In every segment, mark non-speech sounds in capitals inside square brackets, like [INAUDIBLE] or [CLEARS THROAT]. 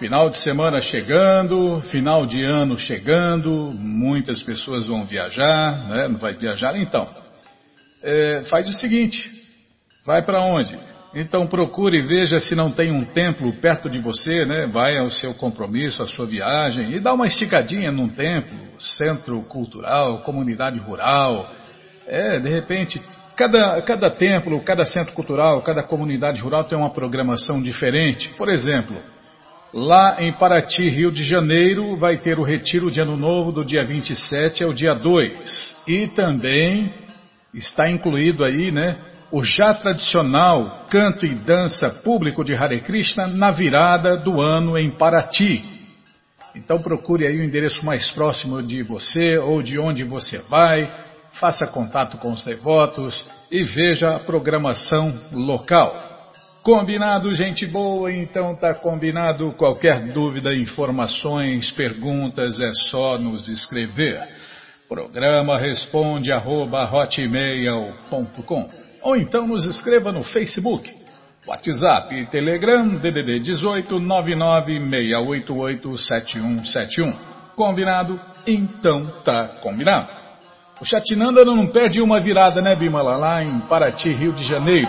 Final de semana chegando, final de ano chegando, muitas pessoas vão viajar, né? não vai viajar então. É, faz o seguinte, vai para onde? Então procure e veja se não tem um templo perto de você, né? Vai ao seu compromisso, à sua viagem e dá uma esticadinha num templo, centro cultural, comunidade rural. É, de repente, cada, cada templo, cada centro cultural, cada comunidade rural tem uma programação diferente. Por exemplo, lá em Paraty, Rio de Janeiro, vai ter o retiro de Ano Novo do dia 27 ao dia 2. E também está incluído aí, né? o já tradicional canto e dança público de Hare Krishna na virada do ano em Paraty. Então procure aí o endereço mais próximo de você ou de onde você vai, faça contato com os devotos e veja a programação local. Combinado, gente boa? Então tá combinado. Qualquer dúvida, informações, perguntas é só nos escrever. Programa responde arroba hotmail.com ou então nos escreva no Facebook, WhatsApp e Telegram DDD 18 996887171. Combinado? Então tá combinado. O Chatinanda não perde uma virada, né, Bimala? Lá em Paraty, Rio de Janeiro.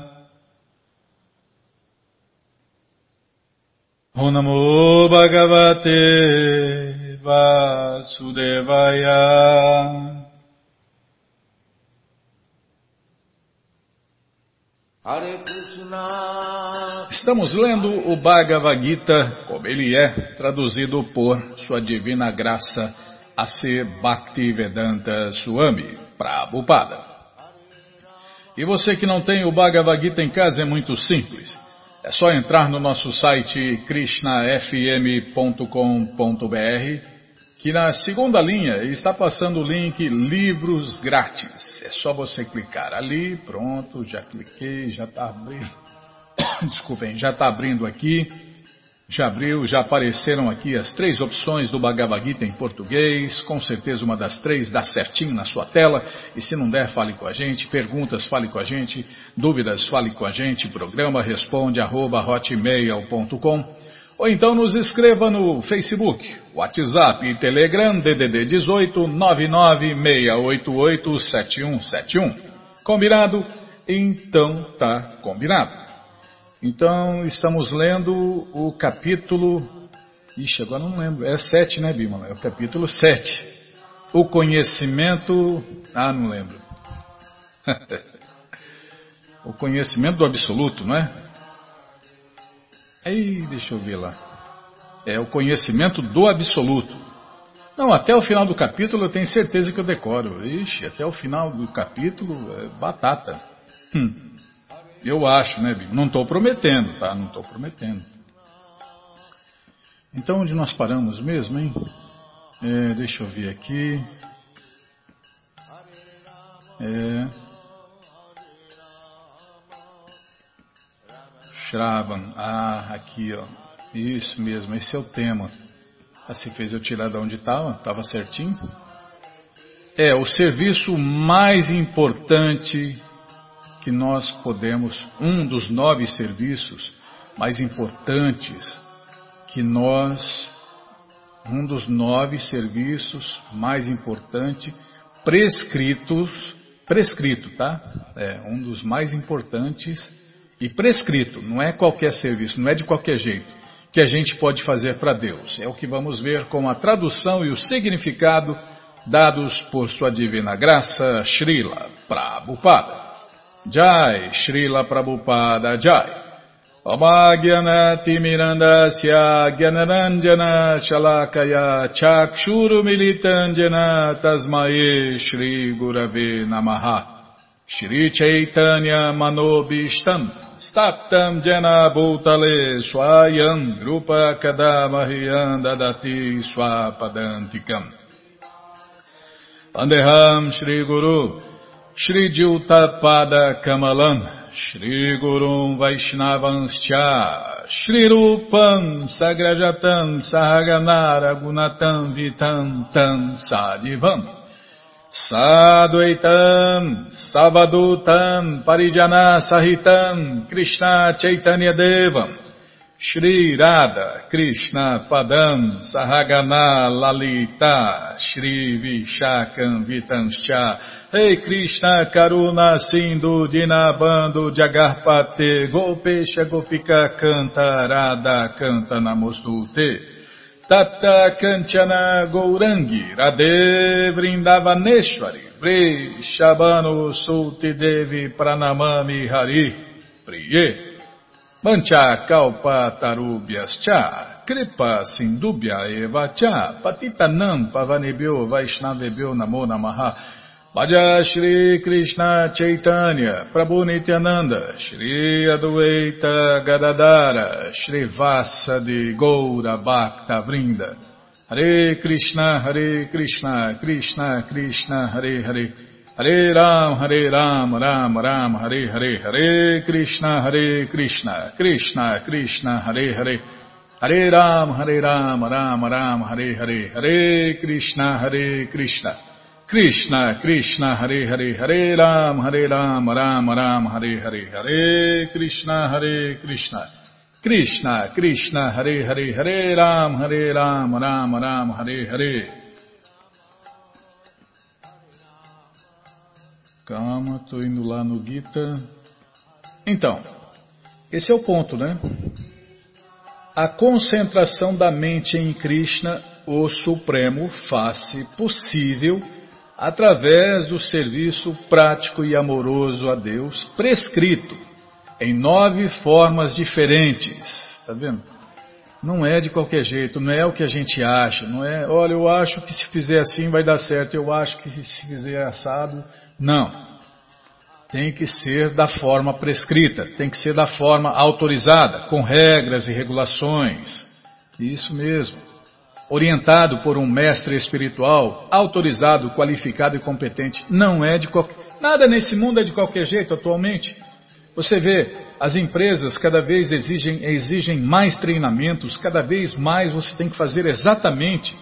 O Namo Bhagavate Vasudevaya. Estamos lendo o Bhagavad Gita como ele é, traduzido por Sua Divina Graça a ser Bhaktivedanta Swami Prabhupada. E você que não tem o Bhagavad Gita em casa é muito simples. É só entrar no nosso site krishnafm.com.br que na segunda linha está passando o link Livros Grátis. É só você clicar ali, pronto, já cliquei, já está abrindo. [COUGHS] Desculpem, já está abrindo aqui. Já abriu, já apareceram aqui as três opções do Bhagavad Gita em português. Com certeza uma das três dá certinho na sua tela. E se não der, fale com a gente. Perguntas, fale com a gente. Dúvidas, fale com a gente. Programa responde arroba hotmail.com ou então nos escreva no Facebook, WhatsApp e Telegram DDD 18 996887171. Combinado? Então tá combinado. Então, estamos lendo o capítulo. Ixi, agora não lembro. É 7, né, Bímola? É o capítulo 7. O conhecimento. Ah, não lembro. [LAUGHS] o conhecimento do absoluto, não é? Aí, deixa eu ver lá. É o conhecimento do absoluto. Não, até o final do capítulo eu tenho certeza que eu decoro. Ixi, até o final do capítulo é batata. Hum. Eu acho, né, Bíblia? Não estou prometendo, tá? Não estou prometendo. Então, onde nós paramos mesmo, hein? É, deixa eu ver aqui. É. Shravan. Ah, aqui, ó. Isso mesmo, esse é o tema. Assim fez eu tirar de onde estava, estava certinho. É, o serviço mais importante que nós podemos, um dos nove serviços mais importantes que nós, um dos nove serviços mais importantes prescritos, prescrito, tá? É um dos mais importantes e prescrito, não é qualquer serviço, não é de qualquer jeito que a gente pode fazer para Deus. É o que vamos ver com a tradução e o significado dados por sua divina graça, Srila Prabhupada. Jai, Srila Prabhupada Jai. Amagyanatimirandasya Gyanaranjana Shalakaya Chakshuru Militanjana Tasmae Shri Gurave Namaha Shri Chaitanya Manobishtam Staptam Jana Bhutale Swayam Rupa Kadamahyam Dadati Swapadantikam Pandeham Shri Guru Shri Jutadpada Kamalam Shri Gurum Vaishnavanscha Shri Rupam Sagrajatam Sahaganara Gunatam Vitam Tam Sadivam Sadvaitam Savadutam Parijana Sahitam Krishna Chaitanya Devam Shri Radha Krishna Padam Sahagana Lalita Shri Vishakam Vitanscha. Hey Krishna Karuna Sindhu Dinabando Jagarpate Golpesha Gopika Canta Radha Canta Namostute. Tata Kanchana Gourangi Radhe Vrindavaneshwari Vre Shabano Sulti Devi Pranamami Hari Priye Mancha kalpa tarubhyas cha, kripa sindubhya eva cha, patitanam pavanebhyo vaishnavebhyo namo namaha. Bhaja Shri Krishna Chaitanya, Prabhu Nityananda, Shri Adwaita Gadadara, Shri Vasa de Goura Bhakta Vrinda. Hare Krishna, Hare Krishna, Krishna Krishna, Hare Hare. Hare Ram, Hare Ram, Ram Ram, Hare Hare, Hare Krishna, Hare Krishna, Krishna Krishna, Hare Hare, Hare Ram, Hare Ram, Ram Ram, Hare Hare, Hare Krishna, Hare Krishna, Krishna Krishna, Hare Hare, Hare Ram, Hare Ram, Ram Ram, Hare Hare, Hare Krishna, Hare Krishna, Krishna Krishna, Hare Hare, Hare Ram, Hare Ram, Ram Ram, Hare Hare. Calma, estou indo lá no Gita. Então, esse é o ponto, né? A concentração da mente em Krishna, o Supremo, faz-se possível através do serviço prático e amoroso a Deus, prescrito em nove formas diferentes. Está vendo? Não é de qualquer jeito, não é o que a gente acha, não é, olha, eu acho que se fizer assim vai dar certo, eu acho que se fizer assado não. Tem que ser da forma prescrita, tem que ser da forma autorizada, com regras e regulações. Isso mesmo. Orientado por um mestre espiritual, autorizado, qualificado e competente. Não é de qualquer. Nada nesse mundo é de qualquer jeito atualmente. Você vê, as empresas cada vez exigem, exigem mais treinamentos, cada vez mais você tem que fazer exatamente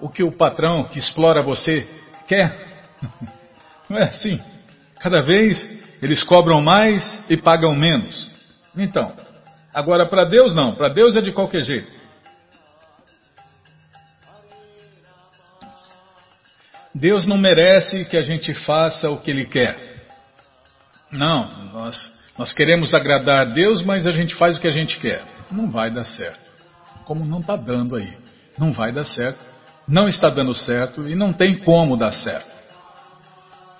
o que o patrão que explora você quer. [LAUGHS] Não é assim? Cada vez eles cobram mais e pagam menos. Então, agora para Deus não, para Deus é de qualquer jeito. Deus não merece que a gente faça o que Ele quer. Não, nós, nós queremos agradar Deus, mas a gente faz o que a gente quer. Não vai dar certo. Como não está dando aí. Não vai dar certo. Não está dando certo e não tem como dar certo.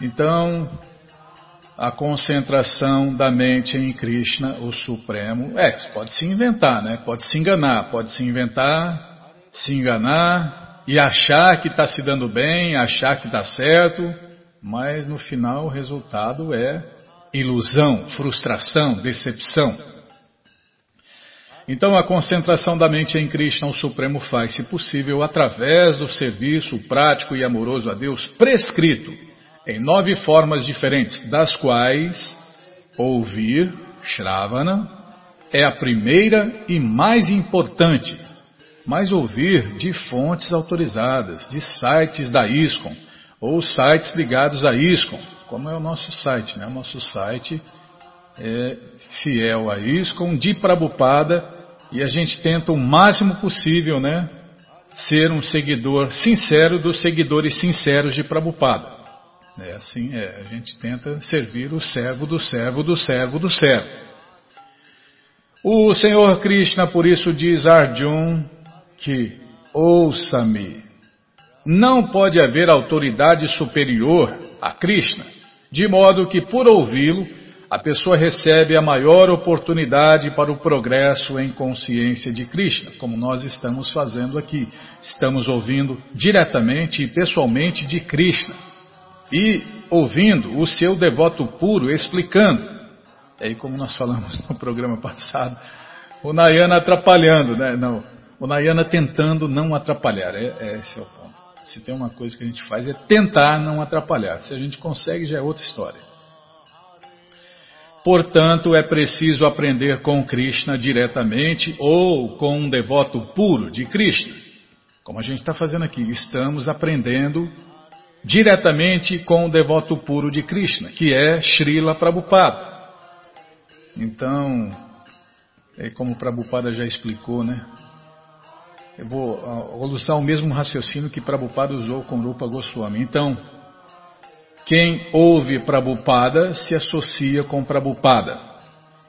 Então, a concentração da mente em Krishna, o Supremo, é, pode se inventar, né? Pode se enganar, pode se inventar, se enganar e achar que está se dando bem, achar que está certo, mas no final o resultado é ilusão, frustração, decepção. Então a concentração da mente em Krishna, o Supremo, faz-se possível através do serviço prático e amoroso a Deus prescrito em nove formas diferentes, das quais ouvir, Shravana, é a primeira e mais importante, mas ouvir de fontes autorizadas, de sites da ISKCON, ou sites ligados à ISKCON, como é o nosso site, né? O nosso site é fiel a ISKCON, de Prabhupada, e a gente tenta o máximo possível, né? Ser um seguidor sincero dos seguidores sinceros de Prabhupada. É assim, é, a gente tenta servir o servo do servo do servo do servo. O Senhor Krishna, por isso, diz a Arjun que, ouça-me, não pode haver autoridade superior a Krishna, de modo que, por ouvi-lo, a pessoa recebe a maior oportunidade para o progresso em consciência de Krishna, como nós estamos fazendo aqui. Estamos ouvindo diretamente e pessoalmente de Krishna e ouvindo o seu devoto puro explicando. E aí, como nós falamos no programa passado, o Nayana atrapalhando, né? Não, o Nayana tentando não atrapalhar. É, é, esse é o ponto. Se tem uma coisa que a gente faz é tentar não atrapalhar. Se a gente consegue, já é outra história. Portanto, é preciso aprender com Krishna diretamente ou com um devoto puro de Krishna. Como a gente está fazendo aqui, estamos aprendendo diretamente com o devoto puro de Krishna, que é Srila Prabhupada. Então, é como Prabhupada já explicou, né? Eu vou usar o mesmo raciocínio que Prabhupada usou com Rupa Goswami. Então, quem ouve Prabhupada se associa com Prabhupada.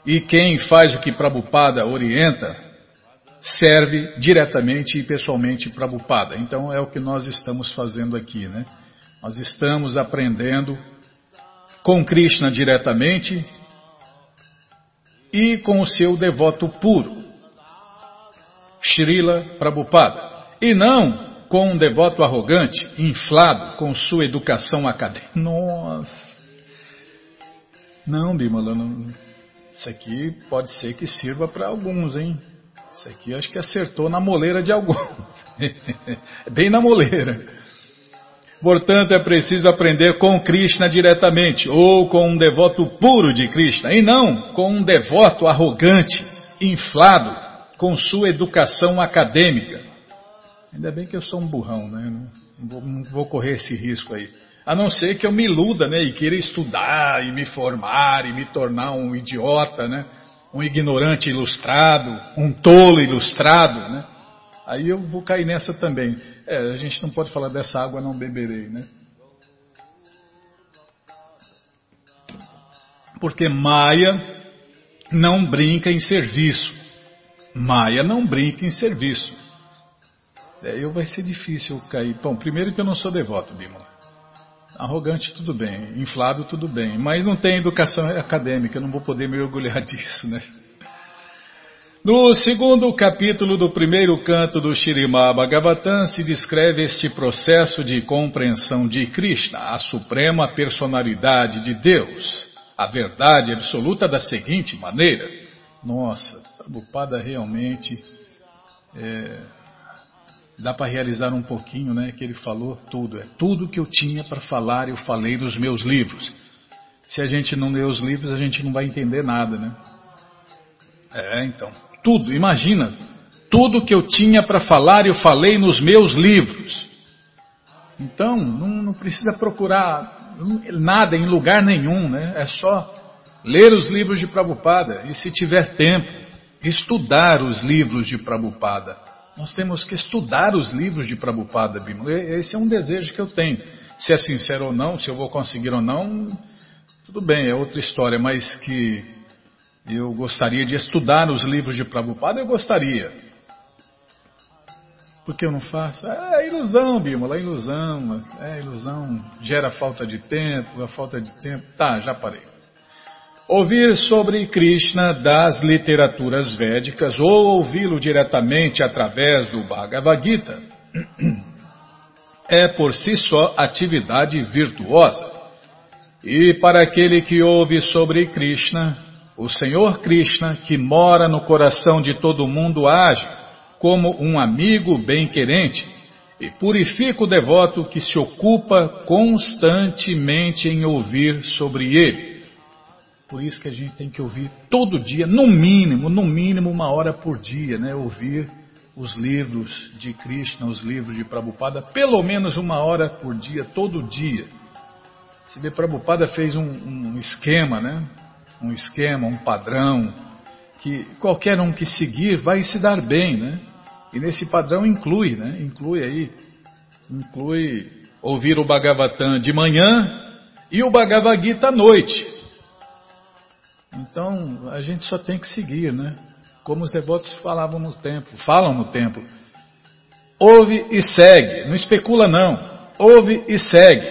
E quem faz o que Prabhupada orienta, serve diretamente e pessoalmente Prabhupada. Então é o que nós estamos fazendo aqui, né? Nós estamos aprendendo com Krishna diretamente e com o seu devoto puro, Srila Prabhupada. E não com um devoto arrogante, inflado com sua educação acadêmica. Nossa! Não, Bimala, não. isso aqui pode ser que sirva para alguns, hein? Isso aqui acho que acertou na moleira de alguns. [LAUGHS] Bem na moleira. Portanto, é preciso aprender com Krishna diretamente, ou com um devoto puro de Krishna, e não com um devoto arrogante, inflado com sua educação acadêmica. Ainda bem que eu sou um burrão, né? Não vou, não vou correr esse risco aí. A não ser que eu me iluda, né? E queira estudar e me formar e me tornar um idiota, né? Um ignorante ilustrado, um tolo ilustrado, né? Aí eu vou cair nessa também. É, a gente não pode falar dessa água não beberei, né? Porque Maia não brinca em serviço. Maia não brinca em serviço. É, eu vai ser difícil cair. Bom, primeiro que eu não sou devoto, Bima. Arrogante, tudo bem. Inflado, tudo bem. Mas não tem educação acadêmica, eu não vou poder me orgulhar [LAUGHS] disso, né? No segundo capítulo do primeiro canto do Shirimá Bhagavatam se descreve este processo de compreensão de Krishna, a suprema personalidade de Deus, a verdade absoluta da seguinte maneira. Nossa, Prabhupada realmente é, dá para realizar um pouquinho, né? Que ele falou tudo. É tudo que eu tinha para falar, eu falei nos meus livros. Se a gente não lê os livros, a gente não vai entender nada, né? É, então. Tudo, imagina. Tudo que eu tinha para falar, eu falei nos meus livros. Então, não, não precisa procurar nada em lugar nenhum, né? É só ler os livros de Prabhupada e, se tiver tempo, estudar os livros de Prabhupada. Nós temos que estudar os livros de Prabhupada, Bima. Esse é um desejo que eu tenho. Se é sincero ou não, se eu vou conseguir ou não, tudo bem, é outra história, mas que eu gostaria de estudar os livros de Prabhupada, eu gostaria. Por que eu não faço? É ilusão, Bima, é ilusão. É ilusão, gera falta de tempo, a falta de tempo. Tá, já parei. Ouvir sobre Krishna das literaturas védicas ou ouvi-lo diretamente através do Bhagavad Gita é por si só atividade virtuosa. E para aquele que ouve sobre Krishna, o Senhor Krishna, que mora no coração de todo mundo, age como um amigo bem-querente e purifica o devoto que se ocupa constantemente em ouvir sobre ele. Por isso que a gente tem que ouvir todo dia, no mínimo, no mínimo uma hora por dia, né? Ouvir os livros de Krishna, os livros de Prabhupada, pelo menos uma hora por dia, todo dia. Você vê, Prabhupada fez um, um esquema, né? Um esquema, um padrão, que qualquer um que seguir vai se dar bem, né? E nesse padrão inclui, né? Inclui aí, inclui ouvir o Bhagavatam de manhã e o Bhagavad Gita à noite. Então, a gente só tem que seguir, né? Como os devotos falavam no templo, falam no templo. Ouve e segue, não especula não. Ouve e segue.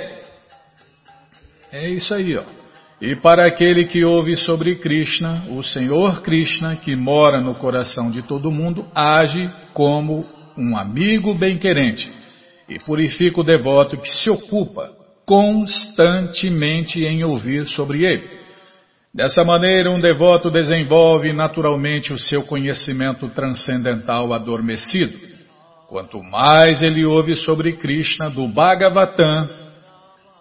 É isso aí, ó. E para aquele que ouve sobre Krishna, o Senhor Krishna, que mora no coração de todo mundo, age como um amigo bem-querente e purifica o devoto que se ocupa constantemente em ouvir sobre ele. Dessa maneira, um devoto desenvolve naturalmente o seu conhecimento transcendental adormecido. Quanto mais ele ouve sobre Krishna do Bhagavatam,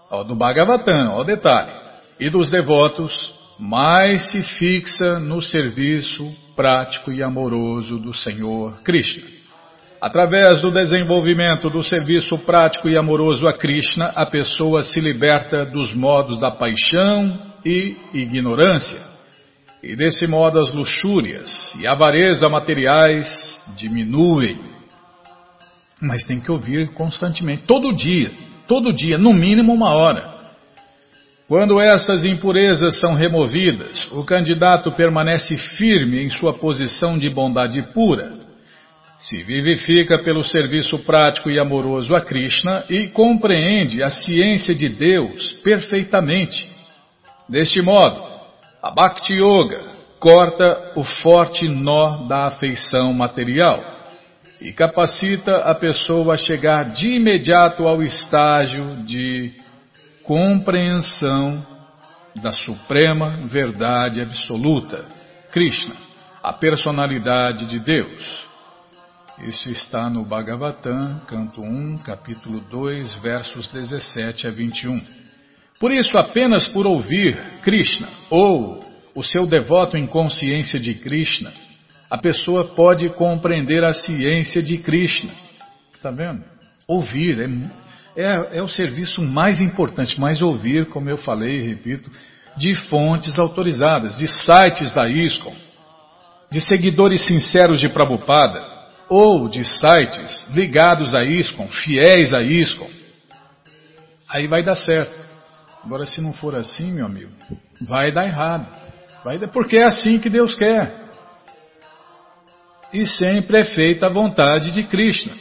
ó, do Bhagavatam, ó detalhe, e dos devotos, mais se fixa no serviço prático e amoroso do Senhor Krishna. Através do desenvolvimento do serviço prático e amoroso a Krishna, a pessoa se liberta dos modos da paixão e ignorância. E desse modo as luxúrias e avareza materiais diminuem. Mas tem que ouvir constantemente, todo dia, todo dia, no mínimo uma hora. Quando essas impurezas são removidas, o candidato permanece firme em sua posição de bondade pura se vivifica pelo serviço prático e amoroso a Krishna e compreende a ciência de Deus perfeitamente. Deste modo, a Bhakti Yoga corta o forte nó da afeição material e capacita a pessoa a chegar de imediato ao estágio de compreensão da suprema verdade absoluta, Krishna, a personalidade de Deus. Isso está no Bhagavatam, canto 1, capítulo 2, versos 17 a 21. Por isso, apenas por ouvir Krishna ou o seu devoto em consciência de Krishna, a pessoa pode compreender a ciência de Krishna. Está vendo? Ouvir é, é, é o serviço mais importante, mas ouvir, como eu falei e repito, de fontes autorizadas, de sites da ISKCON, de seguidores sinceros de Prabhupada ou de sites ligados a ISCOM, fiéis a ISCOM, aí vai dar certo. Agora, se não for assim, meu amigo, vai dar errado. Vai dar, porque é assim que Deus quer. E sempre é feita a vontade de Krishna,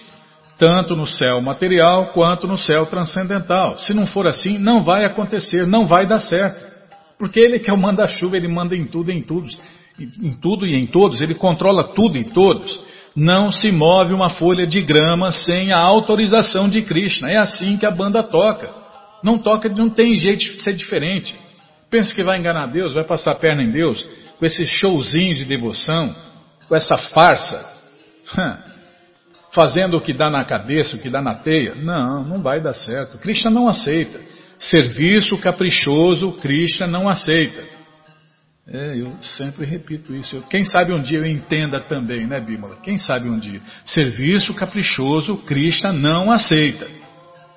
tanto no céu material quanto no céu transcendental. Se não for assim, não vai acontecer, não vai dar certo. Porque Ele que é o manda-chuva, Ele manda em tudo, em tudo, em tudo e em todos, Ele controla tudo e todos. Não se move uma folha de grama sem a autorização de Krishna. É assim que a banda toca. Não toca, não tem jeito de ser diferente. Pensa que vai enganar Deus, vai passar a perna em Deus, com esses showzinhos de devoção, com essa farsa, fazendo o que dá na cabeça, o que dá na teia. Não, não vai dar certo. Krishna não aceita. Serviço caprichoso, Krishna não aceita. É, eu sempre repito isso. Quem sabe um dia eu entenda também, né, Bímola? Quem sabe um dia. Serviço caprichoso, Krishna não aceita.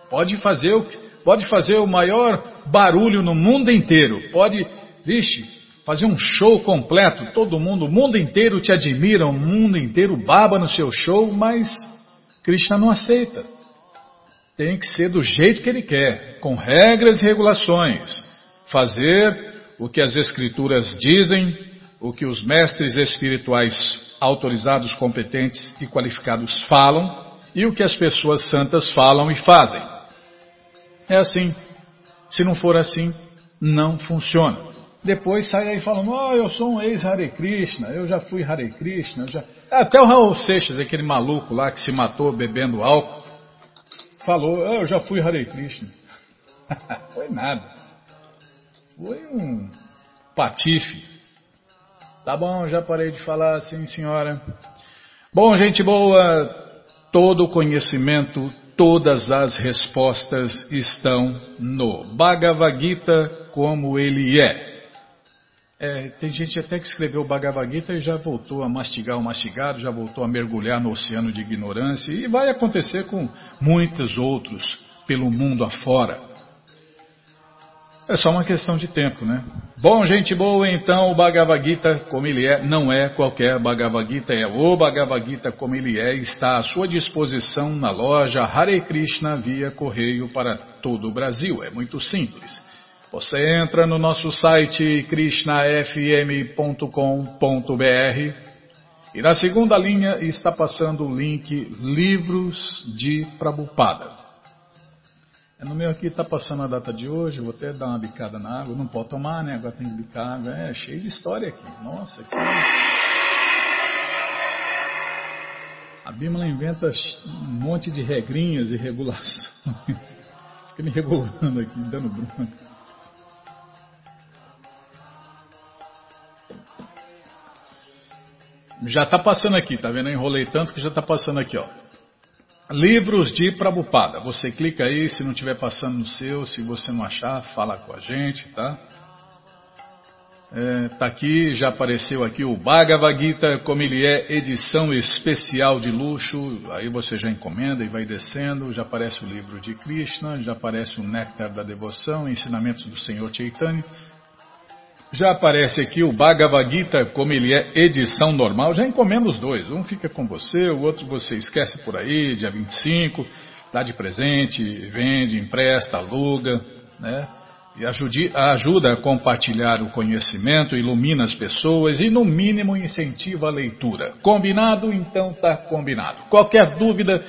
Pode fazer o, pode fazer o maior barulho no mundo inteiro. Pode, vixe, fazer um show completo. Todo mundo, o mundo inteiro te admira, o mundo inteiro baba no seu show, mas Krishna não aceita. Tem que ser do jeito que ele quer, com regras e regulações. Fazer o que as Escrituras dizem, o que os mestres espirituais autorizados, competentes e qualificados falam e o que as pessoas santas falam e fazem. É assim. Se não for assim, não funciona. Depois sai aí falando, oh, eu sou um ex-Hare Krishna, eu já fui Hare Krishna. Já... Até o Raul Seixas, aquele maluco lá que se matou bebendo álcool, falou, oh, eu já fui Hare Krishna. [LAUGHS] Foi nada. Foi um patife. Tá bom, já parei de falar, sim senhora. Bom, gente boa, todo o conhecimento, todas as respostas estão no Bhagavad Gita como ele é. É, tem gente até que escreveu o Bhagavad Gita e já voltou a mastigar o mastigado, já voltou a mergulhar no oceano de ignorância, e vai acontecer com muitos outros pelo mundo afora. É só uma questão de tempo, né? Bom, gente boa, então o Bhagavad Gita, como ele é, não é qualquer Bhagavad Gita, é o Bhagavad Gita como ele é, está à sua disposição na loja Hare Krishna via correio para todo o Brasil. É muito simples. Você entra no nosso site krishnafm.com.br e na segunda linha está passando o link Livros de Prabupada. É, no meu aqui está passando a data de hoje, vou até dar uma bicada na água. Não pode tomar, né? Agora tem que bicar água. É cheio de história aqui. Nossa, que... A Bíblia inventa um monte de regrinhas e regulações. [LAUGHS] Fica me regulando aqui, dando bronca. Já está passando aqui, tá vendo? Eu enrolei tanto que já está passando aqui, ó. Livros de Prabupada. Você clica aí, se não estiver passando no seu, se você não achar, fala com a gente, tá? É, tá aqui, já apareceu aqui o Bhagavad Gita, como ele é, edição especial de luxo. Aí você já encomenda e vai descendo. Já aparece o livro de Krishna, já aparece o Néctar da Devoção, Ensinamentos do Senhor Chaitanya. Já aparece aqui o Bhagavad Gita, como ele é edição normal. Já encomenda os dois. Um fica com você, o outro você esquece por aí, dia 25, dá de presente, vende, empresta, aluga, né? E ajude, ajuda a compartilhar o conhecimento, ilumina as pessoas e, no mínimo, incentiva a leitura. Combinado? Então tá combinado. Qualquer dúvida,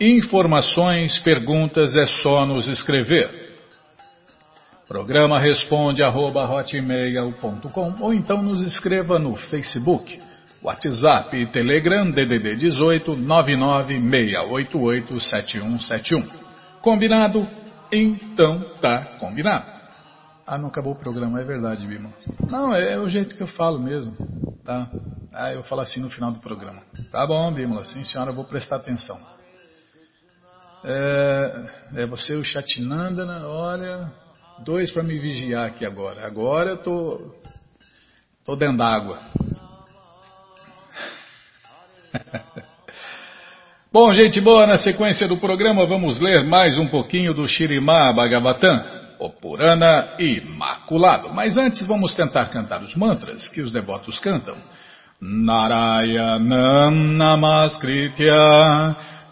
informações, perguntas, é só nos escrever. Programa responde arroba hotmail.com ou então nos escreva no Facebook, WhatsApp e Telegram DDD 18 996887171. Combinado? Então tá combinado. Ah, não acabou o programa, é verdade, Bima. Não, é, é, o jeito que eu falo mesmo, tá? Ah, eu falo assim no final do programa. Tá bom, Bímola, sim senhora, eu vou prestar atenção. É, é você o Chatinandana, olha, dois para me vigiar aqui agora. Agora eu tô, tô dentro d'água. [LAUGHS] Bom, gente boa, na sequência do programa vamos ler mais um pouquinho do Shirimá Bhagavatam, o Purana Imaculado. Mas antes vamos tentar cantar os mantras que os devotos cantam. Narayanam Namaskritya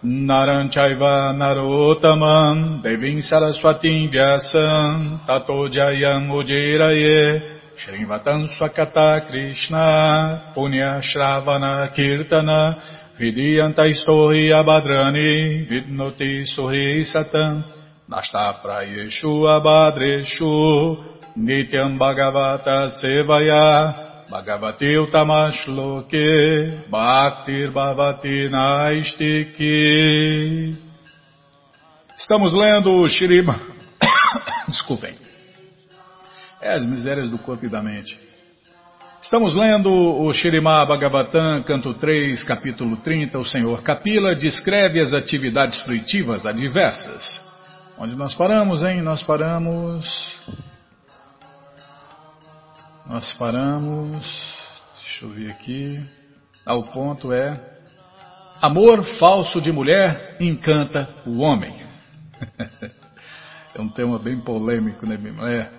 Naranchaiva Narotaman Devim Saraswatim Vyasam Tato Jayam Ujiraye Shrivatam Swakata Krishna Punya Shravana Kirtana Vidyanta Stohi Abhadrani Vidnoti Sohi Satam Nasta Prayeshu Abhadreshu Nityam Bhagavata Sevaya Bhagavati Utamashloke Bhaktir Bhavati Naistiki. Estamos lendo o Shirima. [COUGHS] Desculpem. É as misérias do corpo e da mente. Estamos lendo o Shirimá Bhagavatam, canto 3, capítulo 30. O Senhor Kapila descreve as atividades fruitivas adversas. Onde nós paramos, hein? Nós paramos nós paramos, deixa eu ver aqui. Ah, o ponto é: amor falso de mulher encanta o homem. [LAUGHS] é um tema bem polêmico, né, é.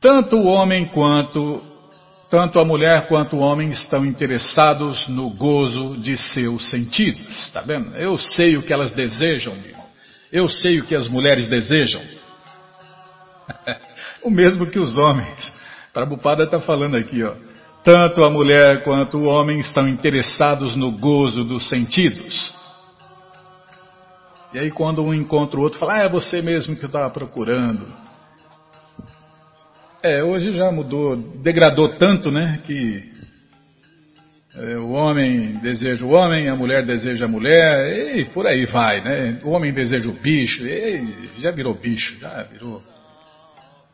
Tanto o homem quanto tanto a mulher quanto o homem estão interessados no gozo de seus sentidos. Tá vendo? Eu sei o que elas desejam, meu. Eu sei o que as mulheres desejam. [LAUGHS] o mesmo que os homens. Prabhupada está falando aqui, ó. Tanto a mulher quanto o homem estão interessados no gozo dos sentidos. E aí quando um encontra o outro, fala, ah, é você mesmo que eu estava procurando. É, hoje já mudou, degradou tanto, né, que é, o homem deseja o homem, a mulher deseja a mulher, e por aí vai, né? O homem deseja o bicho, e já virou bicho, já virou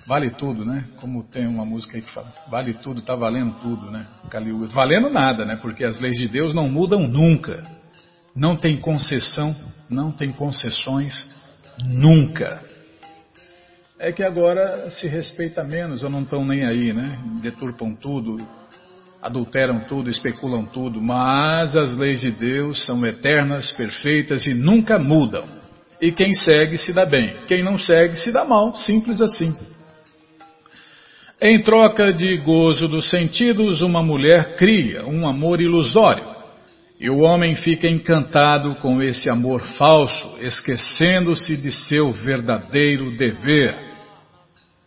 Vale tudo, né? Como tem uma música aí que fala, vale tudo, tá valendo tudo, né? Caliuga. Valendo nada, né? Porque as leis de Deus não mudam nunca. Não tem concessão, não tem concessões nunca. É que agora se respeita menos ou não estão nem aí, né? Deturpam tudo, adulteram tudo, especulam tudo, mas as leis de Deus são eternas, perfeitas e nunca mudam. E quem segue se dá bem, quem não segue se dá mal, simples assim. Em troca de gozo dos sentidos, uma mulher cria um amor ilusório. E o homem fica encantado com esse amor falso, esquecendo-se de seu verdadeiro dever.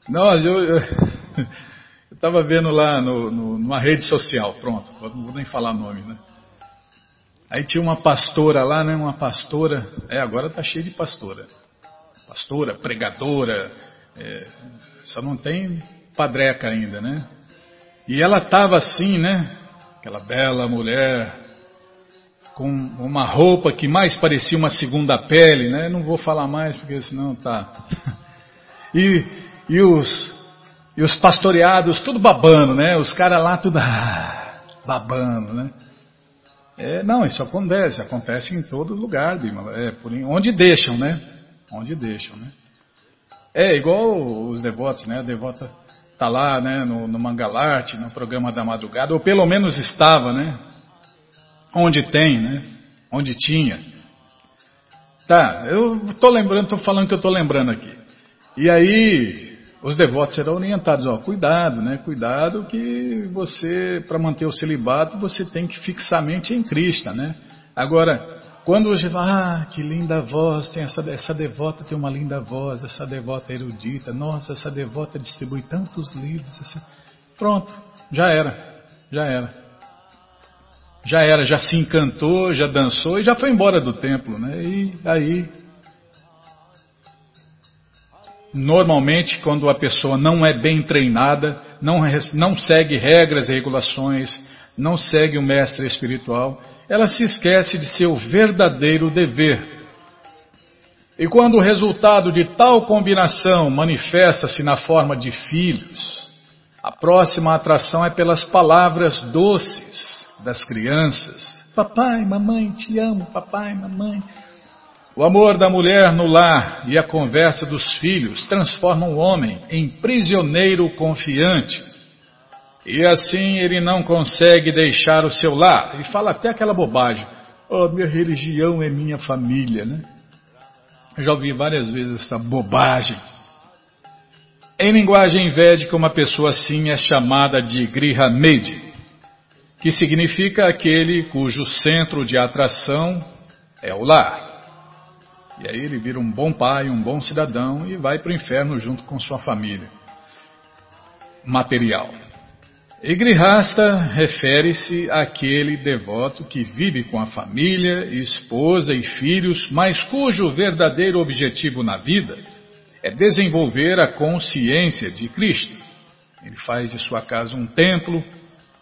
Nós, eu estava [LAUGHS] vendo lá no, no, numa rede social, pronto, não vou nem falar nome, né? Aí tinha uma pastora lá, né? Uma pastora, é, agora tá cheio de pastora. pastora, pregadora, é, só não tem padreca ainda, né? E ela estava assim, né? Aquela bela mulher, com uma roupa que mais parecia uma segunda pele, né? Não vou falar mais porque senão tá. [LAUGHS] E, e os e os pastoreados tudo babando, né? Os caras lá tudo [LAUGHS] ah, babando, né? É, não, isso acontece, acontece em todo lugar, é, por, onde deixam, né? Onde deixam, né? É igual os devotos, né? A devota tá lá, né? No, no Mangalarte, no programa da madrugada, ou pelo menos estava, né? Onde tem, né? Onde tinha. Tá, eu tô lembrando, tô falando que eu tô lembrando aqui. E aí, os devotos serão orientados, ó, cuidado, né? Cuidado que você, para manter o celibato, você tem que fixar a mente em Cristo, né? Agora, quando você fala, ah, que linda voz, tem essa, essa devota tem uma linda voz, essa devota é erudita, nossa, essa devota distribui tantos livros, essa... pronto, já era, já era. Já era, já se encantou, já dançou e já foi embora do templo, né? E aí Normalmente, quando a pessoa não é bem treinada, não, não segue regras e regulações, não segue o mestre espiritual, ela se esquece de seu verdadeiro dever. E quando o resultado de tal combinação manifesta-se na forma de filhos, a próxima atração é pelas palavras doces das crianças. Papai, mamãe, te amo, papai, mamãe. O amor da mulher no lar e a conversa dos filhos transformam o homem em prisioneiro confiante. E assim ele não consegue deixar o seu lar. E fala até aquela bobagem: Oh, minha religião é minha família, né? Eu já ouvi várias vezes essa bobagem. Em linguagem védica, uma pessoa assim é chamada de Grihamedi, que significa aquele cujo centro de atração é o lar. E aí ele vira um bom pai, um bom cidadão e vai para o inferno junto com sua família. Material. E Grihasta refere-se àquele devoto que vive com a família, esposa e filhos, mas cujo verdadeiro objetivo na vida é desenvolver a consciência de Cristo. Ele faz de sua casa um templo,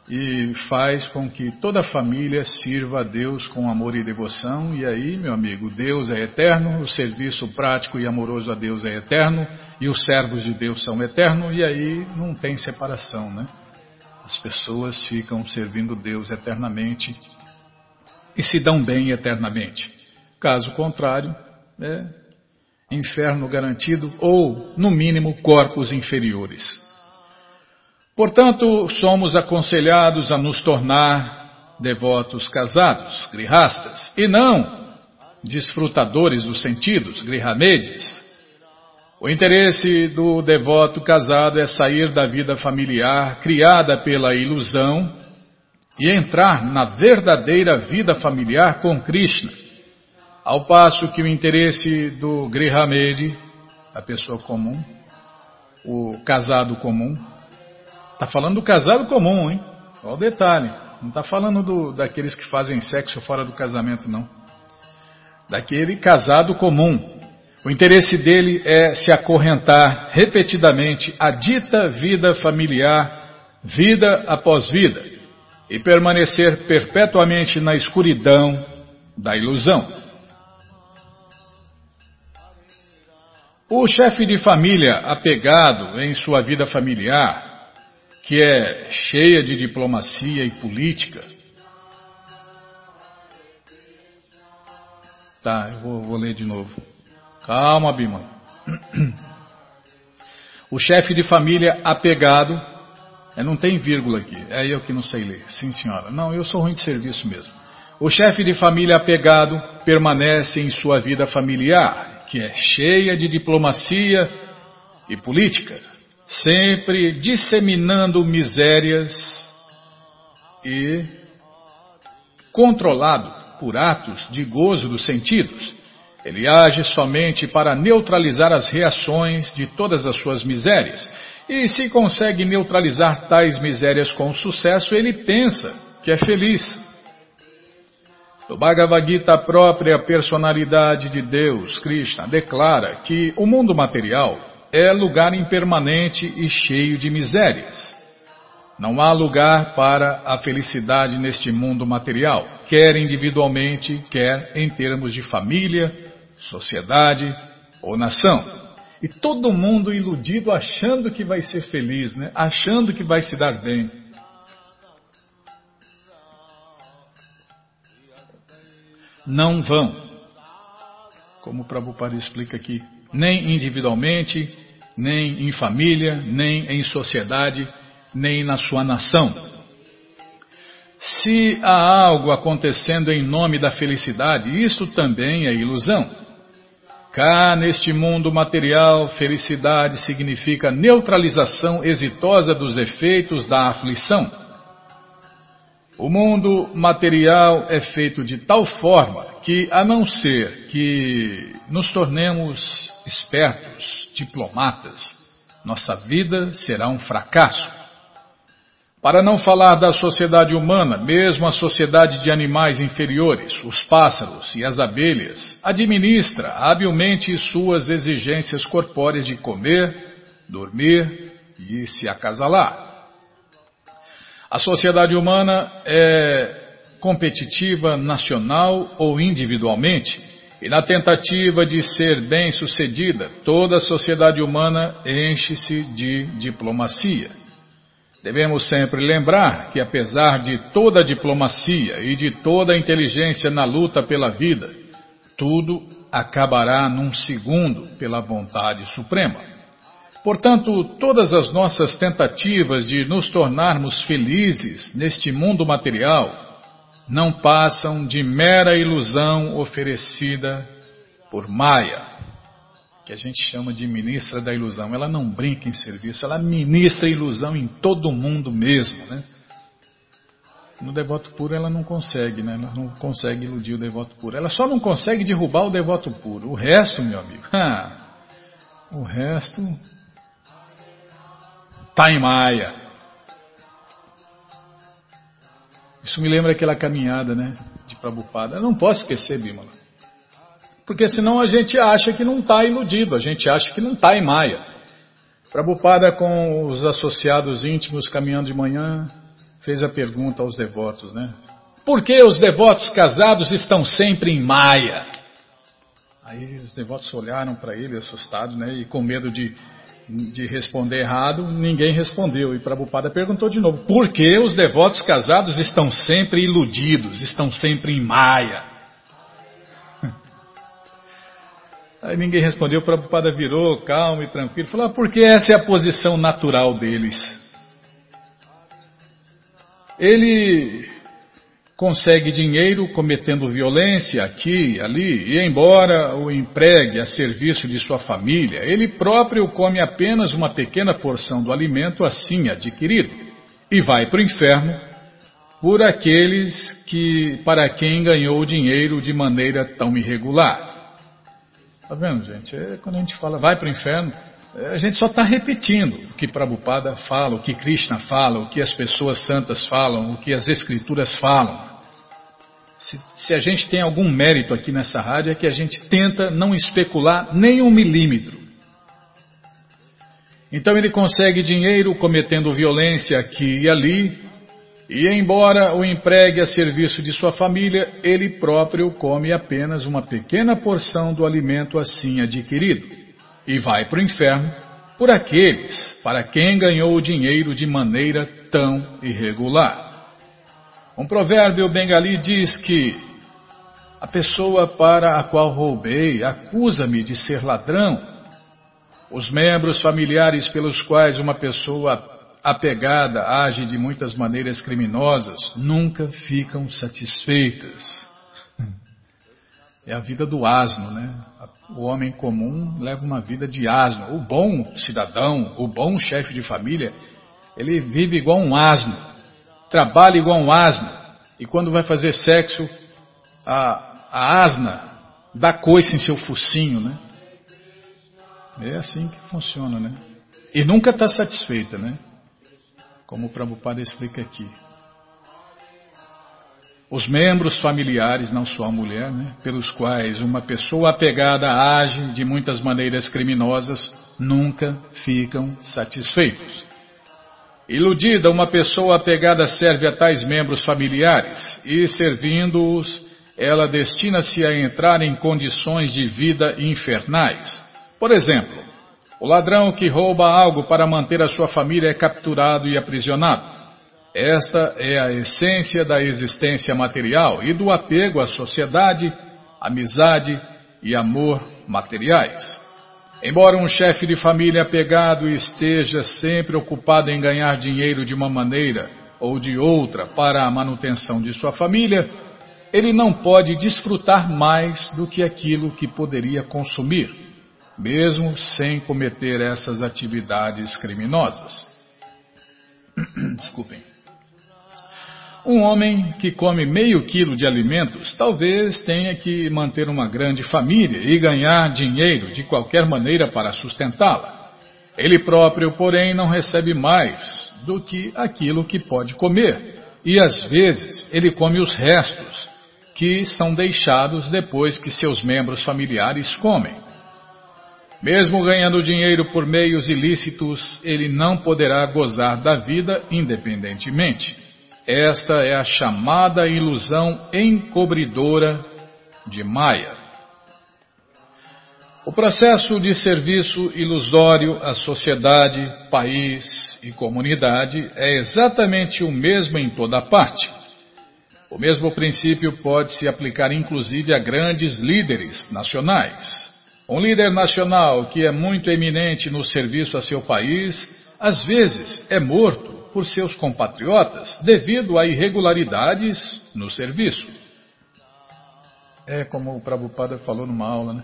e faz com que toda a família sirva a Deus com amor e devoção. E aí, meu amigo, Deus é eterno, o serviço prático e amoroso a Deus é eterno, e os servos de Deus são eternos, e aí não tem separação, né? As pessoas ficam servindo Deus eternamente e se dão bem eternamente. Caso contrário, é inferno garantido ou, no mínimo, corpos inferiores. Portanto, somos aconselhados a nos tornar devotos casados, grihastas, e não desfrutadores dos sentidos, grihamedes. O interesse do devoto casado é sair da vida familiar criada pela ilusão e entrar na verdadeira vida familiar com Krishna. Ao passo que o interesse do grihamedi, a pessoa comum, o casado comum, Está falando do casado comum, hein? Olha o detalhe. Não está falando do, daqueles que fazem sexo fora do casamento, não. Daquele casado comum. O interesse dele é se acorrentar repetidamente à dita vida familiar, vida após vida, e permanecer perpetuamente na escuridão da ilusão. O chefe de família apegado em sua vida familiar que é cheia de diplomacia e política. Tá, eu vou, vou ler de novo. Calma, Bima. O chefe de família apegado, é, não tem vírgula aqui, é eu que não sei ler. Sim, senhora. Não, eu sou ruim de serviço mesmo. O chefe de família apegado permanece em sua vida familiar, que é cheia de diplomacia e política sempre disseminando misérias e controlado por atos de gozo dos sentidos. Ele age somente para neutralizar as reações de todas as suas misérias. E se consegue neutralizar tais misérias com sucesso, ele pensa que é feliz. No Bhagavad Gita, a própria personalidade de Deus, Krishna, declara que o mundo material é lugar impermanente e cheio de misérias. Não há lugar para a felicidade neste mundo material, quer individualmente, quer em termos de família, sociedade ou nação. E todo mundo iludido achando que vai ser feliz, né? achando que vai se dar bem. Não vão. Como o Prabhupada explica aqui, nem individualmente, nem em família, nem em sociedade, nem na sua nação. Se há algo acontecendo em nome da felicidade, isso também é ilusão. Cá neste mundo material, felicidade significa neutralização exitosa dos efeitos da aflição. O mundo material é feito de tal forma que, a não ser que nos tornemos espertos, diplomatas, nossa vida será um fracasso. Para não falar da sociedade humana, mesmo a sociedade de animais inferiores, os pássaros e as abelhas, administra habilmente suas exigências corpóreas de comer, dormir e se acasalar. A sociedade humana é competitiva nacional ou individualmente, e na tentativa de ser bem-sucedida, toda a sociedade humana enche-se de diplomacia. Devemos sempre lembrar que, apesar de toda a diplomacia e de toda a inteligência na luta pela vida, tudo acabará num segundo pela vontade suprema. Portanto, todas as nossas tentativas de nos tornarmos felizes neste mundo material não passam de mera ilusão oferecida por Maya, que a gente chama de ministra da ilusão. Ela não brinca em serviço, ela ministra ilusão em todo mundo mesmo, né? No devoto puro ela não consegue, né? Ela não consegue iludir o devoto puro. Ela só não consegue derrubar o devoto puro. O resto, meu amigo, [LAUGHS] o resto tá em Maia. Isso me lembra aquela caminhada, né? De Prabhupada. Eu não posso esquecer, Bimala. Porque senão a gente acha que não está iludido, a gente acha que não está em Maia. Prabhupada com os associados íntimos caminhando de manhã, fez a pergunta aos devotos, né? Por que os devotos casados estão sempre em Maia? Aí os devotos olharam para ele assustados, né? E com medo de, de responder errado, ninguém respondeu. E Prabhupada perguntou de novo: Por que os devotos casados estão sempre iludidos, estão sempre em Maia? Aí ninguém respondeu, o Prabhupada virou calmo e tranquilo, falou, ah, porque essa é a posição natural deles. Ele consegue dinheiro cometendo violência aqui ali, e embora o empregue a serviço de sua família, ele próprio come apenas uma pequena porção do alimento assim adquirido e vai para o inferno por aqueles que para quem ganhou dinheiro de maneira tão irregular. Tá vendo, gente? É, quando a gente fala vai para o inferno, é, a gente só está repetindo o que Prabhupada fala, o que Krishna fala, o que as pessoas santas falam, o que as escrituras falam. Se, se a gente tem algum mérito aqui nessa rádio é que a gente tenta não especular nem um milímetro. Então ele consegue dinheiro cometendo violência aqui e ali, e embora o empregue a serviço de sua família, ele próprio come apenas uma pequena porção do alimento assim adquirido e vai para o inferno por aqueles para quem ganhou o dinheiro de maneira tão irregular. Um provérbio bengali diz que a pessoa para a qual roubei acusa-me de ser ladrão. Os membros familiares pelos quais uma pessoa apegada age de muitas maneiras criminosas, nunca ficam satisfeitas. É a vida do asno, né? O homem comum leva uma vida de asno. O bom cidadão, o bom chefe de família, ele vive igual um asno, trabalha igual um asno, e quando vai fazer sexo, a, a asna dá coice em seu focinho, né? É assim que funciona, né? E nunca está satisfeita, né? Como o Prabhupada explica aqui. os membros familiares, não só a mulher, né, pelos quais uma pessoa apegada age de muitas maneiras criminosas, nunca ficam satisfeitos. Iludida, uma pessoa apegada serve a tais membros familiares e, servindo-os, ela destina-se a entrar em condições de vida infernais. Por exemplo, o ladrão que rouba algo para manter a sua família é capturado e aprisionado. Esta é a essência da existência material e do apego à sociedade, amizade e amor materiais. Embora um chefe de família apegado esteja sempre ocupado em ganhar dinheiro de uma maneira ou de outra para a manutenção de sua família, ele não pode desfrutar mais do que aquilo que poderia consumir, mesmo sem cometer essas atividades criminosas. [CLEARS THROAT] Desculpem. Um homem que come meio quilo de alimentos talvez tenha que manter uma grande família e ganhar dinheiro de qualquer maneira para sustentá-la. Ele próprio, porém, não recebe mais do que aquilo que pode comer, e às vezes ele come os restos, que são deixados depois que seus membros familiares comem. Mesmo ganhando dinheiro por meios ilícitos, ele não poderá gozar da vida independentemente. Esta é a chamada ilusão encobridora de Maya. O processo de serviço ilusório à sociedade, país e comunidade é exatamente o mesmo em toda parte. O mesmo princípio pode se aplicar inclusive a grandes líderes nacionais. Um líder nacional que é muito eminente no serviço a seu país, às vezes é morto por seus compatriotas devido a irregularidades no serviço. É como o Prabhupada falou numa aula, né?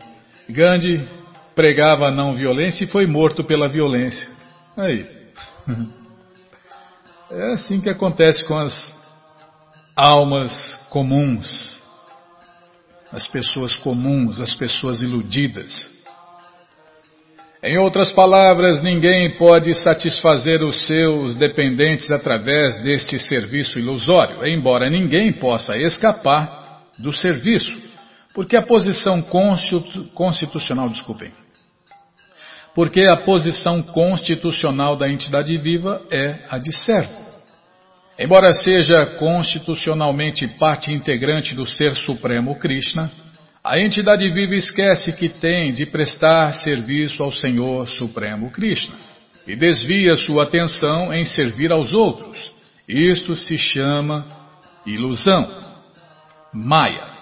Gandhi pregava a não violência e foi morto pela violência. Aí. [LAUGHS] É assim que acontece com as almas comuns, as pessoas comuns, as pessoas iludidas. Em outras palavras, ninguém pode satisfazer os seus dependentes através deste serviço ilusório, embora ninguém possa escapar do serviço, porque a posição constitucional, desculpem, porque a posição constitucional da entidade viva é a de servo. Embora seja constitucionalmente parte integrante do Ser Supremo Krishna, a entidade viva esquece que tem de prestar serviço ao Senhor Supremo Krishna e desvia sua atenção em servir aos outros. Isto se chama ilusão, Maya.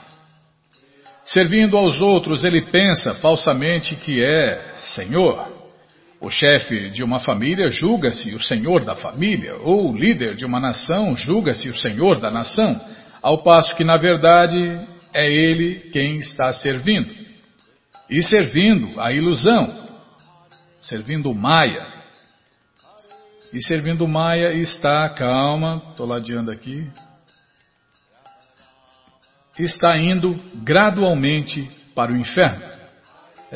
Servindo aos outros, ele pensa falsamente que é Senhor. O chefe de uma família julga-se o senhor da família, ou o líder de uma nação julga-se o senhor da nação, ao passo que, na verdade, é ele quem está servindo. E servindo a ilusão, servindo o Maia. E servindo o Maia está, calma, estou ladeando aqui, está indo gradualmente para o inferno.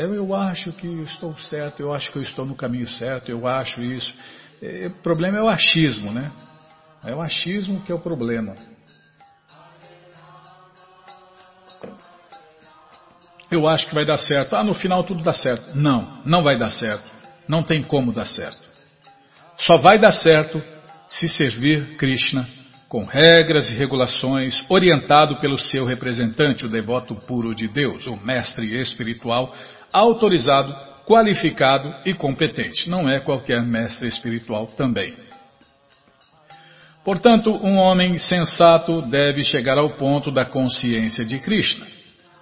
Eu, acho que estou certo, eu acho que eu estou no caminho certo, eu acho isso. É, o problema é o achismo, né? É o achismo que é o problema. eu acho que vai dar certo. Ah, no final tudo dá certo. Não, não vai dar certo. Não tem como dar certo. Só vai dar certo se servir Krishna com regras e regulações, orientado pelo seu representante, o devoto puro de Deus, o mestre espiritual, autorizado, qualificado e competente. Não é qualquer mestre espiritual também. Portanto, um homem sensato deve chegar ao ponto da consciência de Krishna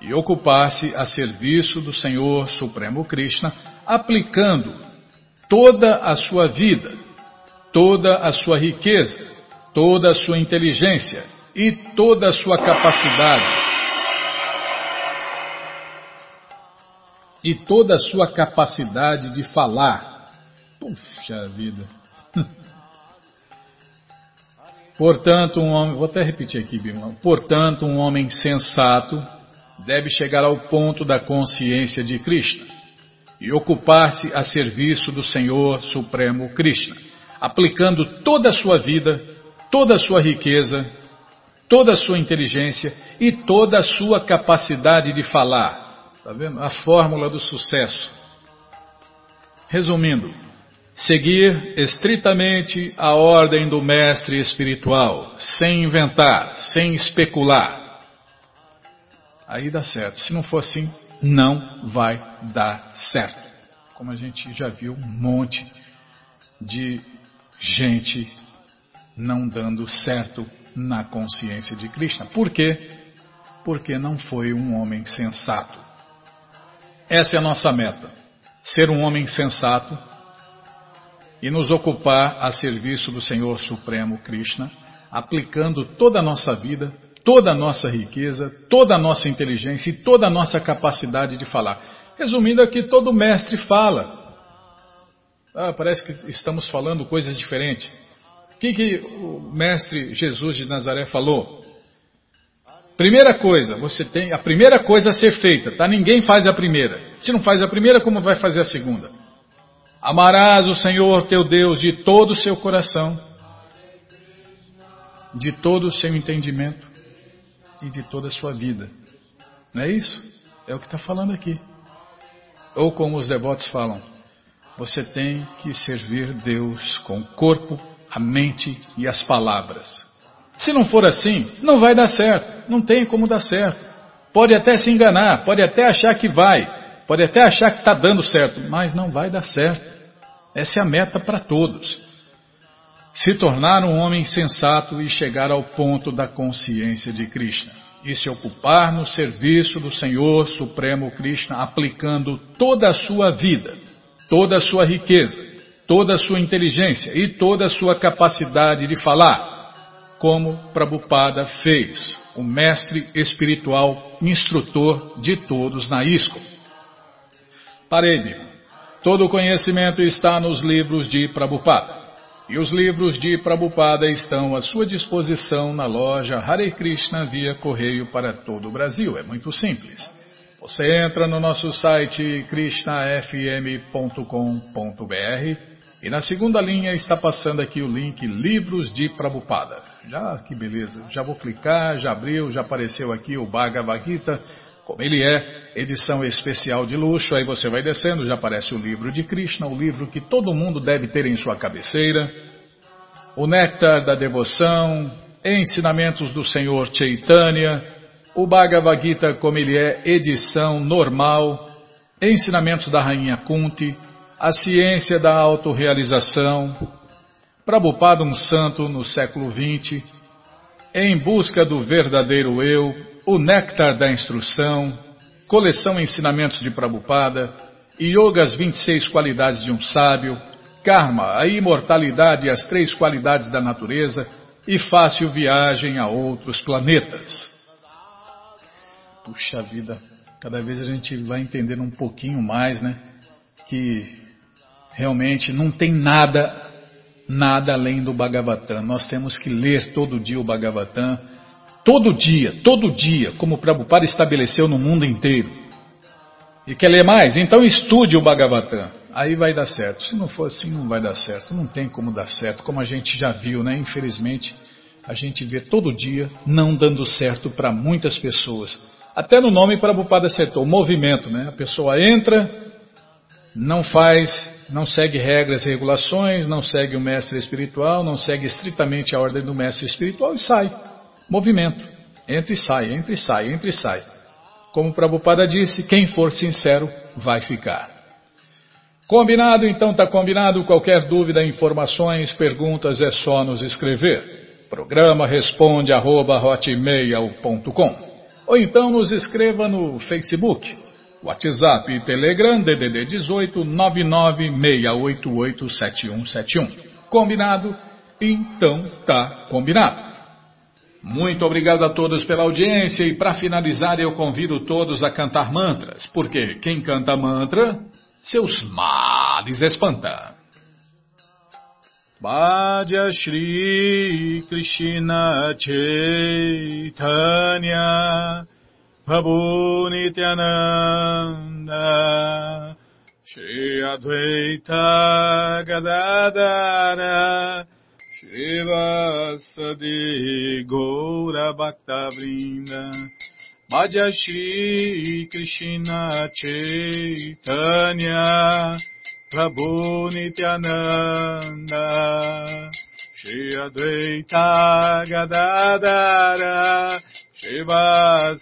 e ocupar-se a serviço do Senhor Supremo Krishna, aplicando toda a sua vida, toda a sua riqueza, toda a sua inteligência e toda a sua capacidade. E toda a sua capacidade de falar. Puxa vida. [LAUGHS] Portanto, um homem, vou até repetir aqui, Bimala. Portanto, um homem sensato deve chegar ao ponto da consciência de Krishna e ocupar-se a serviço do Senhor Supremo Krishna, aplicando toda a sua vida, toda a sua riqueza, toda a sua inteligência e toda a sua capacidade de falar. Está vendo? A fórmula do sucesso. Resumindo, seguir estritamente a ordem do mestre espiritual, sem inventar, sem especular. Aí dá certo. Se não for assim, não vai dar certo. Como a gente já viu um monte de gente não dando certo na consciência de Krishna. Por quê? Porque não foi um homem sensato. Essa é a nossa meta. Ser um homem sensato e nos ocupar a serviço do Senhor Supremo Krishna, aplicando toda a nossa vida, toda a nossa riqueza, toda a nossa inteligência e toda a nossa capacidade de falar. Resumindo aqui, todo mestre fala. Ah, parece que estamos falando coisas diferentes. O que, que o mestre Jesus de Nazaré falou? Primeira coisa, você tem a primeira coisa a ser feita, tá? Ninguém faz a primeira. Se não faz a primeira, como vai fazer a segunda? Amarás o Senhor teu Deus de todo o seu coração, de todo o seu entendimento e de toda a sua vida. Não é isso? É o que está falando aqui. Ou como os devotos falam, você tem que servir Deus com o corpo, a mente e as palavras. Se não for assim, não vai dar certo, não tem como dar certo. Pode até se enganar, pode até achar que vai, pode até achar que está dando certo, mas não vai dar certo. Essa é a meta para todos. Se tornar um homem sensato e chegar ao ponto da consciência de Krishna. E se ocupar no serviço do Senhor Supremo Krishna, aplicando toda a sua vida, toda a sua riqueza, toda a sua inteligência e toda a sua capacidade de falar, como Prabhupada fez, o mestre espiritual instrutor de todos na ISCO. Parede. Todo o conhecimento está nos livros de Prabhupada. E os livros de Prabhupada estão à sua disposição na loja Hare Krishna via correio para todo o Brasil. É muito simples. Você entra no nosso site krishnafm.com.br e na segunda linha está passando aqui o link Livros de Prabhupada. Já, que beleza. Já vou clicar, já abriu, já apareceu aqui o Bhagavad Gita, como ele é, edição especial de luxo. Aí você vai descendo, já aparece o livro de Krishna, o livro que todo mundo deve ter em sua cabeceira. O Néctar da Devoção, Ensinamentos do Senhor Chaitanya, o Bhagavad Gita como ele é, edição normal, Ensinamentos da Rainha Kunti, a ciência da autorrealização, Prabhupada um santo no século XX, Em busca do verdadeiro eu, o Néctar da Instrução, Coleção Ensinamentos de Prabhupada, Yoga as 26 qualidades de um sábio, Karma, a imortalidade e as três qualidades da natureza e fácil viagem a outros planetas. Puxa vida, cada vez a gente vai entendendo um pouquinho mais, né? Que realmente não tem nada, nada além do Bhagavatam. Nós temos que ler todo dia o Bhagavatam, todo dia, todo dia, como o Prabhupada estabeleceu no mundo inteiro. E quer ler mais? Então estude o Bhagavatam. Aí vai dar certo. Se não for assim, não vai dar certo. Não tem como dar certo, como a gente já viu, né? Infelizmente, a gente vê todo dia não dando certo para muitas pessoas. Até no nome Prabhupada acertou, movimento, né? A pessoa entra, não faz não segue regras e regulações, não segue o mestre espiritual, não segue estritamente a ordem do mestre espiritual e sai. Movimento. Entra e sai, entra e sai, entra e sai. Como Prabhupada disse, quem for sincero vai ficar. Combinado? Então está combinado. Qualquer dúvida, informações, perguntas é só nos escrever. Programa responde arroba, Ou então nos escreva no Facebook WhatsApp e Telegram DDD 18 996887171. Combinado? Então tá combinado. Muito obrigado a todos pela audiência e para finalizar eu convido todos a cantar mantras, porque quem canta mantra, seus males espanta. Bhaja Shri Krishna Chaitanya Prabhu Nityananda Shri Advaita Gadadara Shivasadi Gaura Bhakta Vrinda Bhaja Shri Krishna Chaitanya Prabhu Nityananda Shri Advaita Gadadara Shiva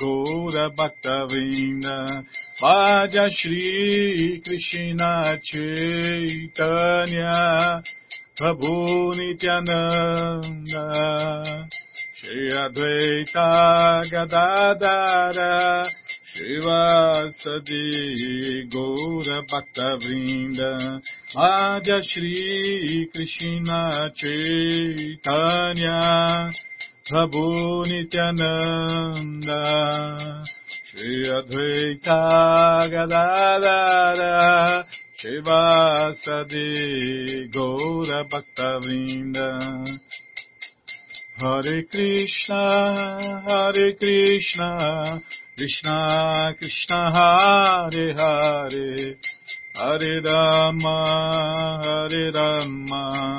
Goura Bhaktavinda Bhaja Shri Krishna Chaitanya Prabhu Nityananda Shri Advaita Gadadara Sadi Goura Bhaktavinda Bhaja Shri Krishna Chaitanya Prabhu Nityananda Shri Advaita Gadadara Shivasadi Gaura Bhakta Vrinda Hare Krishna, Hare Krishna, Krishna Krishna Hare Hare, Hare Rama, Hare Rama,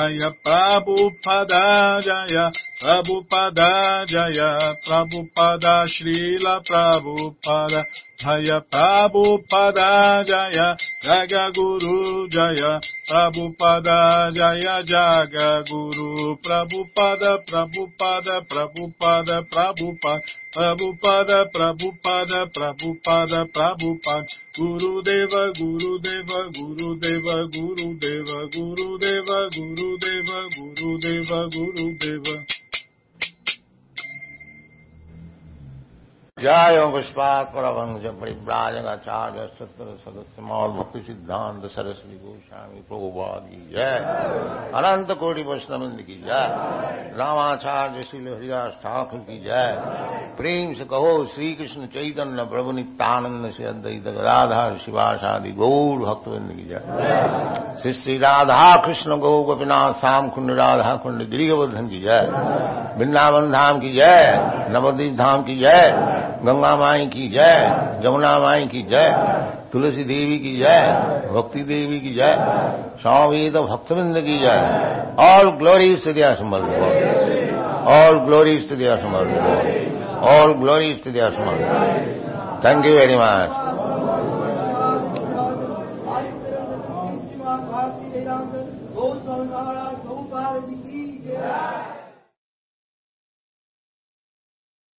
Jaya Prabhupada Jaya Prabhupada Jaya Prabhupada Srila Prabhupada Jaya Prabhupada Jaya Jaga Guru Jaya Prabhupada Jaya Jaga Guru Prabhupada Prabhupada Prabhupada Prabhupada Prabhupada Prabhupada Prabhupada Prabhupada Guru Deva, Guru Deva, Guru Deva, Guru Deva, Guru Deva, Guru Deva, Guru Deva, Guru Deva. Guru Deva Guru Deva Guru Deva Guru Deva जय पुष्पात परवंश परिव्राजकाचार्य सत्र सदस्य मौल भक्ति सिद्धांत सरस्वती गोस्वामी प्रभुवाद की जय अनंत कोटि वैष्णविंद की जय रामाचार्य श्री हरिदास ठाकुर की जय प्रेम से कहो श्री कृष्ण चैतन्य प्रभु नित्यानंद से अद्वैत गदाधार शिवाशादि गौर भक्तविंद की जय श्री श्री राधा कृष्ण गौ गोपीनाथ श्याम कुंड राधा कुंड गिरिवर्धन की जय वृंदावन धाम گنگا مائی کی جائے جمنا مائی کی جے، تلسی دیوی کی جائے بھکتی دیوی کی جائے سوامی تو بھکت بند کی جائے آل گلوری استدیا دیا سمر آل گلوری استدیا دیا سمر آل گلوری استدیا سمر تھینک یو ویری مچ